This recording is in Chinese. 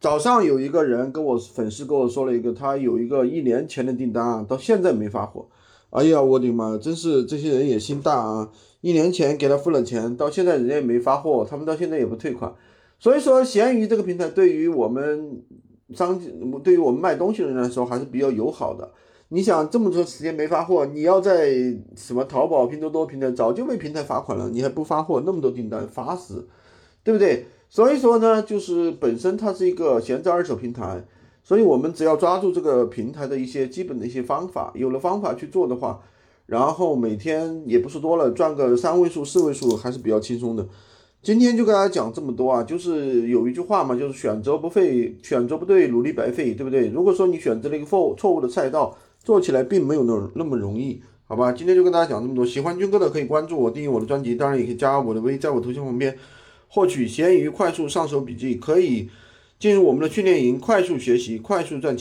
早上有一个人跟我粉丝跟我说了一个，他有一个一年前的订单啊，到现在没发货。哎呀，我的妈，真是这些人也心大啊！一年前给他付了钱，到现在人家也没发货，他们到现在也不退款。所以说，闲鱼这个平台对于我们商，对于我们卖东西的人来说还是比较友好的。你想这么长时间没发货，你要在什么淘宝、拼多多平台早就被平台罚款了，你还不发货，那么多订单罚死，对不对？所以说呢，就是本身它是一个闲置二手平台，所以我们只要抓住这个平台的一些基本的一些方法，有了方法去做的话，然后每天也不是多了，赚个三位数、四位数还是比较轻松的。今天就跟大家讲这么多啊，就是有一句话嘛，就是选择不费，选择不对，努力白费，对不对？如果说你选择了一个错错误的赛道，做起来并没有那那么容易，好吧？今天就跟大家讲这么多。喜欢军哥的可以关注我，订阅我的专辑，当然也可以加我的微，在我头像旁边获取闲鱼快速上手笔记，可以进入我们的训练营，快速学习，快速赚钱。